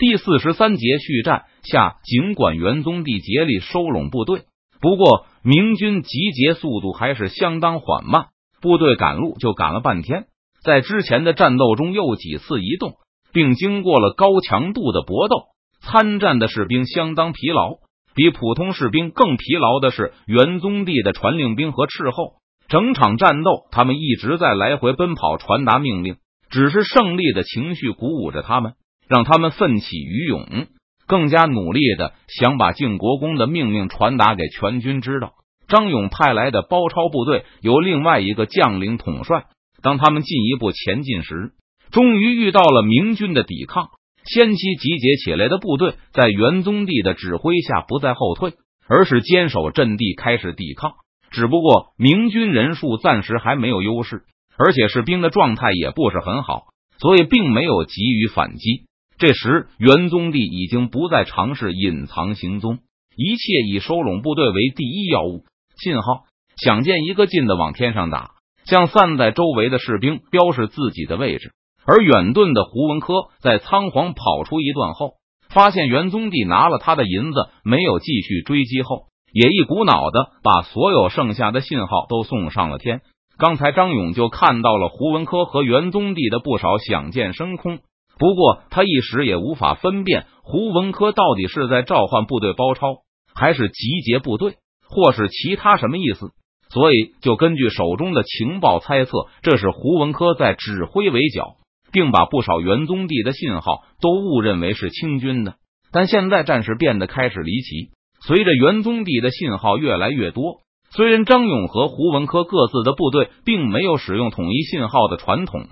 第四十三节续战下，尽管元宗帝竭力收拢部队，不过明军集结速度还是相当缓慢，部队赶路就赶了半天。在之前的战斗中又几次移动，并经过了高强度的搏斗，参战的士兵相当疲劳。比普通士兵更疲劳的是元宗帝的传令兵和斥候。整场战斗，他们一直在来回奔跑，传达命令。只是胜利的情绪鼓舞着他们，让他们奋起于勇，更加努力的想把靖国公的命令传达给全军知道。张勇派来的包抄部队由另外一个将领统帅。当他们进一步前进时，终于遇到了明军的抵抗。先期集结起来的部队，在元宗帝的指挥下，不再后退，而是坚守阵地，开始抵抗。只不过明军人数暂时还没有优势，而且士兵的状态也不是很好，所以并没有急于反击。这时，元宗帝已经不再尝试隐藏行踪，一切以收拢部队为第一要务。信号，想见一个劲的往天上打，向散在周围的士兵标示自己的位置。而远遁的胡文科在仓皇跑出一段后，发现元宗帝拿了他的银子，没有继续追击后，也一股脑的把所有剩下的信号都送上了天。刚才张勇就看到了胡文科和元宗帝的不少响箭升空，不过他一时也无法分辨胡文科到底是在召唤部队包抄，还是集结部队，或是其他什么意思，所以就根据手中的情报猜测，这是胡文科在指挥围剿。并把不少元宗帝的信号都误认为是清军的，但现在战事变得开始离奇。随着元宗帝的信号越来越多，虽然张勇和胡文科各自的部队并没有使用统一信号的传统，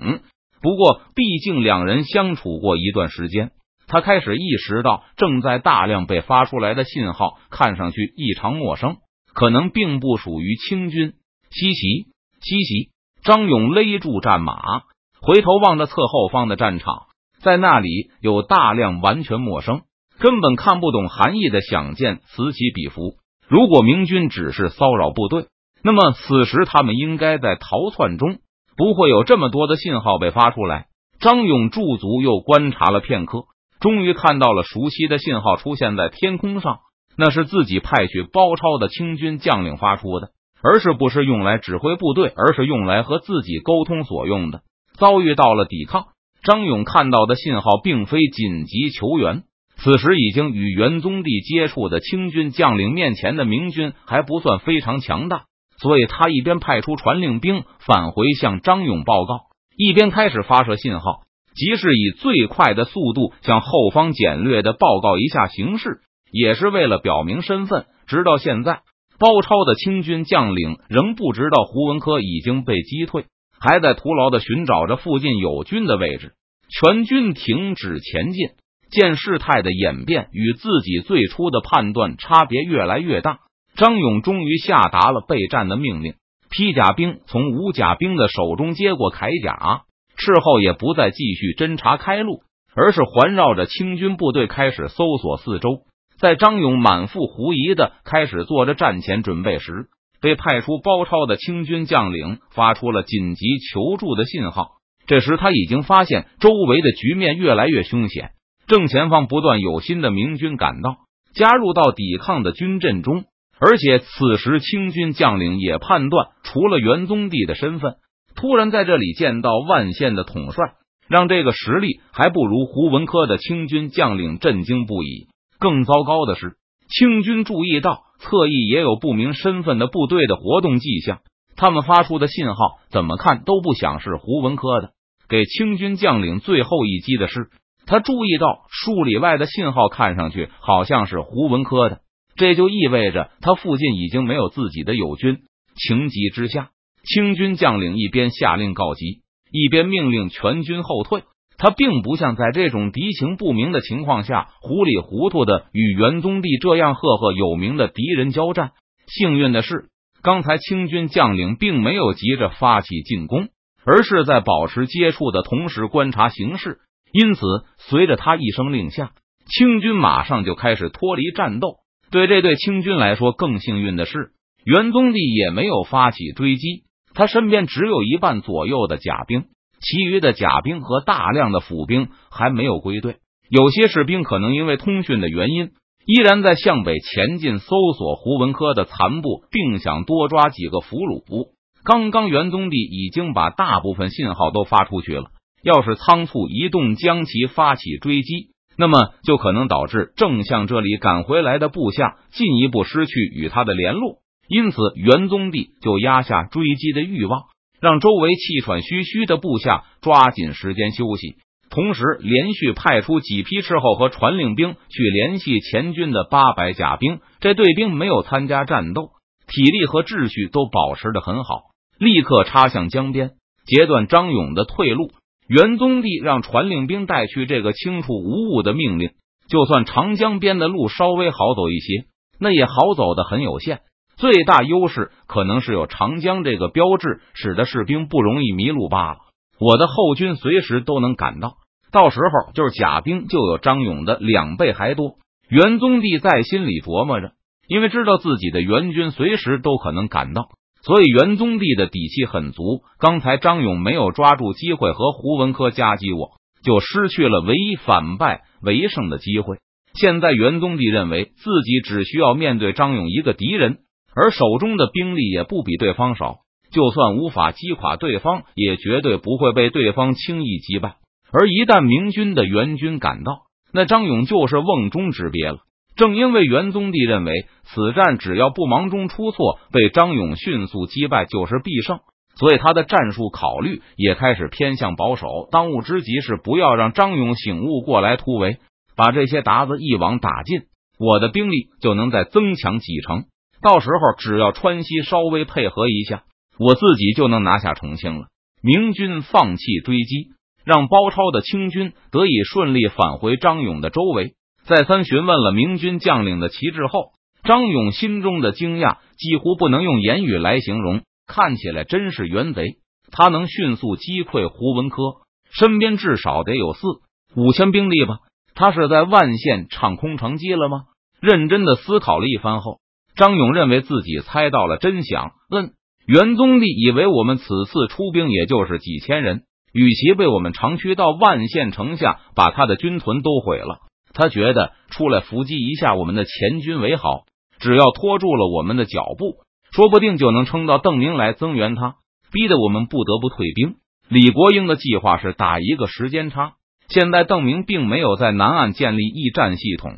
不过毕竟两人相处过一段时间，他开始意识到正在大量被发出来的信号看上去异常陌生，可能并不属于清军。西岐，西岐，张勇勒住战马。回头望着侧后方的战场，在那里有大量完全陌生、根本看不懂含义的响箭此起彼伏。如果明军只是骚扰部队，那么此时他们应该在逃窜中，不会有这么多的信号被发出来。张勇驻足又观察了片刻，终于看到了熟悉的信号出现在天空上。那是自己派去包抄的清军将领发出的，而是不是用来指挥部队，而是用来和自己沟通所用的。遭遇到了抵抗，张勇看到的信号并非紧急求援。此时已经与元宗帝接触的清军将领面前的明军还不算非常强大，所以他一边派出传令兵返回向张勇报告，一边开始发射信号，即是以最快的速度向后方简略的报告一下形势，也是为了表明身份。直到现在，包抄的清军将领仍不知道胡文科已经被击退。还在徒劳的寻找着附近友军的位置，全军停止前进。见事态的演变与自己最初的判断差别越来越大，张勇终于下达了备战的命令。披甲兵从武甲兵的手中接过铠甲，事后也不再继续侦查开路，而是环绕着清军部队开始搜索四周。在张勇满腹狐疑的开始做着战前准备时，被派出包抄的清军将领发出了紧急求助的信号。这时他已经发现周围的局面越来越凶险，正前方不断有新的明军赶到，加入到抵抗的军阵中。而且此时清军将领也判断，除了元宗帝的身份，突然在这里见到万县的统帅，让这个实力还不如胡文科的清军将领震惊不已。更糟糕的是，清军注意到。侧翼也有不明身份的部队的活动迹象，他们发出的信号怎么看都不像是胡文科的。给清军将领最后一击的是，他注意到数里外的信号看上去好像是胡文科的，这就意味着他附近已经没有自己的友军。情急之下，清军将领一边下令告急，一边命令全军后退。他并不像在这种敌情不明的情况下糊里糊涂的与元宗帝这样赫赫有名的敌人交战。幸运的是，刚才清军将领并没有急着发起进攻，而是在保持接触的同时观察形势。因此，随着他一声令下，清军马上就开始脱离战斗。对这对清军来说，更幸运的是，元宗帝也没有发起追击，他身边只有一半左右的甲兵。其余的甲兵和大量的府兵还没有归队，有些士兵可能因为通讯的原因，依然在向北前进，搜索胡文科的残部，并想多抓几个俘虏。刚刚元宗帝已经把大部分信号都发出去了，要是仓促移动，将其发起追击，那么就可能导致正向这里赶回来的部下进一步失去与他的联络。因此，元宗帝就压下追击的欲望，让周围气喘吁吁的部下抓紧时间休息，同时连续派出几批斥候和传令兵去联系前军的八百甲兵。这队兵没有参加战斗，体力和秩序都保持的很好。立刻插向江边，截断张勇的退路。元宗帝让传令兵带去这个清楚无误的命令。就算长江边的路稍微好走一些，那也好走的很有限。最大优势可能是有长江这个标志，使得士兵不容易迷路罢了。我的后军随时都能赶到，到时候就是甲兵就有张勇的两倍还多。元宗帝在心里琢磨着，因为知道自己的援军随时都可能赶到。所以元宗帝的底气很足。刚才张勇没有抓住机会和胡文科夹击，我就失去了唯一反败为胜的机会。现在元宗帝认为自己只需要面对张勇一个敌人，而手中的兵力也不比对方少。就算无法击垮对方，也绝对不会被对方轻易击败。而一旦明军的援军赶到，那张勇就是瓮中之鳖了。正因为元宗帝认为此战只要不忙中出错，被张勇迅速击败就是必胜，所以他的战术考虑也开始偏向保守。当务之急是不要让张勇醒悟过来突围，把这些鞑子一网打尽，我的兵力就能再增强几成。到时候只要川西稍微配合一下，我自己就能拿下重庆了。明军放弃追击，让包抄的清军得以顺利返回张勇的周围。再三询问了明军将领的旗帜后，张勇心中的惊讶几乎不能用言语来形容。看起来真是元贼，他能迅速击溃胡文科，身边至少得有四五千兵力吧？他是在万县唱空城计了吗？认真的思考了一番后，张勇认为自己猜到了真相。问元宗帝以为我们此次出兵也就是几千人，与其被我们长驱到万县城下，把他的军屯都毁了。他觉得出来伏击一下我们的前军为好，只要拖住了我们的脚步，说不定就能撑到邓明来增援他，逼得我们不得不退兵。李国英的计划是打一个时间差，现在邓明并没有在南岸建立驿站系统，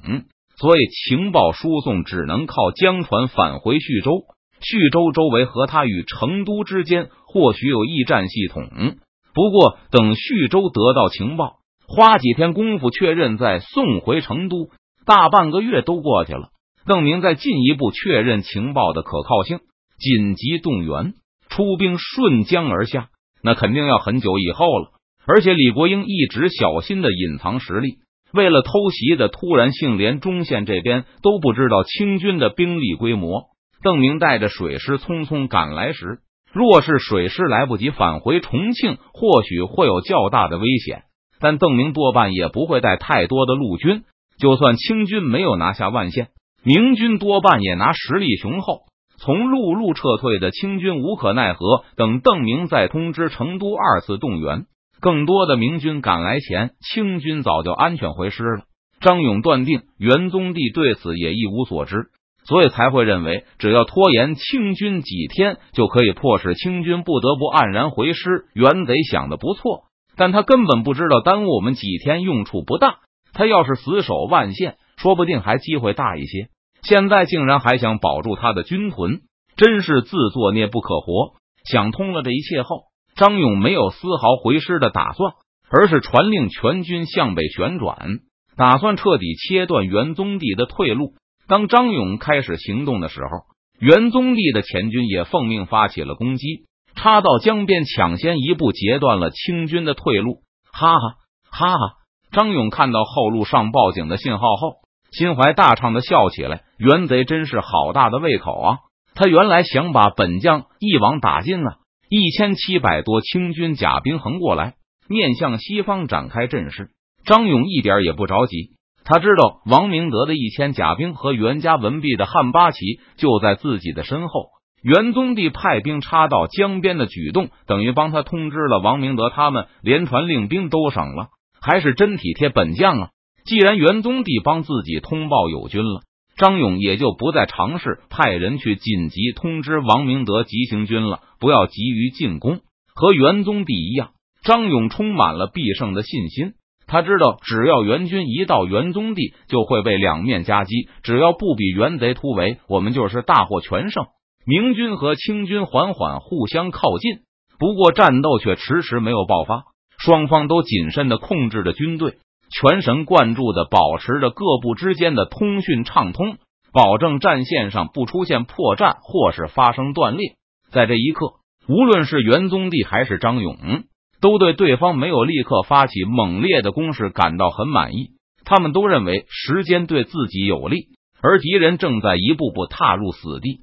所以情报输送只能靠江船返回徐州。徐州周围和他与成都之间或许有驿站系统，不过等徐州得到情报。花几天功夫确认，再送回成都，大半个月都过去了。邓明再进一步确认情报的可靠性，紧急动员出兵顺江而下，那肯定要很久以后了。而且李国英一直小心的隐藏实力，为了偷袭的突然性，连中线这边都不知道清军的兵力规模。邓明带着水师匆匆赶来时，若是水师来不及返回重庆，或许会有较大的危险。但邓明多半也不会带太多的陆军，就算清军没有拿下万县，明军多半也拿实力雄厚，从陆路撤退的清军无可奈何。等邓明再通知成都二次动员，更多的明军赶来前，清军早就安全回师了。张勇断定元宗帝对此也一无所知，所以才会认为只要拖延清军几天，就可以迫使清军不得不黯然回师。元贼想的不错。但他根本不知道耽误我们几天用处不大。他要是死守万县，说不定还机会大一些。现在竟然还想保住他的军屯，真是自作孽不可活。想通了这一切后，张勇没有丝毫回师的打算，而是传令全军向北旋转，打算彻底切断元宗帝的退路。当张勇开始行动的时候，元宗帝的前军也奉命发起了攻击。插到江边，抢先一步截断了清军的退路。哈哈哈哈！张勇看到后路上报警的信号后，心怀大畅的笑起来。袁贼真是好大的胃口啊！他原来想把本将一网打尽啊。一千七百多清军甲兵横过来，面向西方展开阵势。张勇一点也不着急，他知道王明德的一千甲兵和袁家文弼的汉八旗就在自己的身后。元宗帝派兵插到江边的举动，等于帮他通知了王明德他们，连传令兵都省了，还是真体贴本将啊！既然元宗帝帮自己通报友军了，张勇也就不再尝试派人去紧急通知王明德急行军了。不要急于进攻，和元宗帝一样，张勇充满了必胜的信心。他知道，只要元军一到元宗帝，就会被两面夹击。只要不比元贼突围，我们就是大获全胜。明军和清军缓缓互相靠近，不过战斗却迟迟没有爆发。双方都谨慎的控制着军队，全神贯注的保持着各部之间的通讯畅通，保证战线上不出现破绽或是发生断裂。在这一刻，无论是元宗帝还是张勇。都对对方没有立刻发起猛烈的攻势感到很满意，他们都认为时间对自己有利，而敌人正在一步步踏入死地。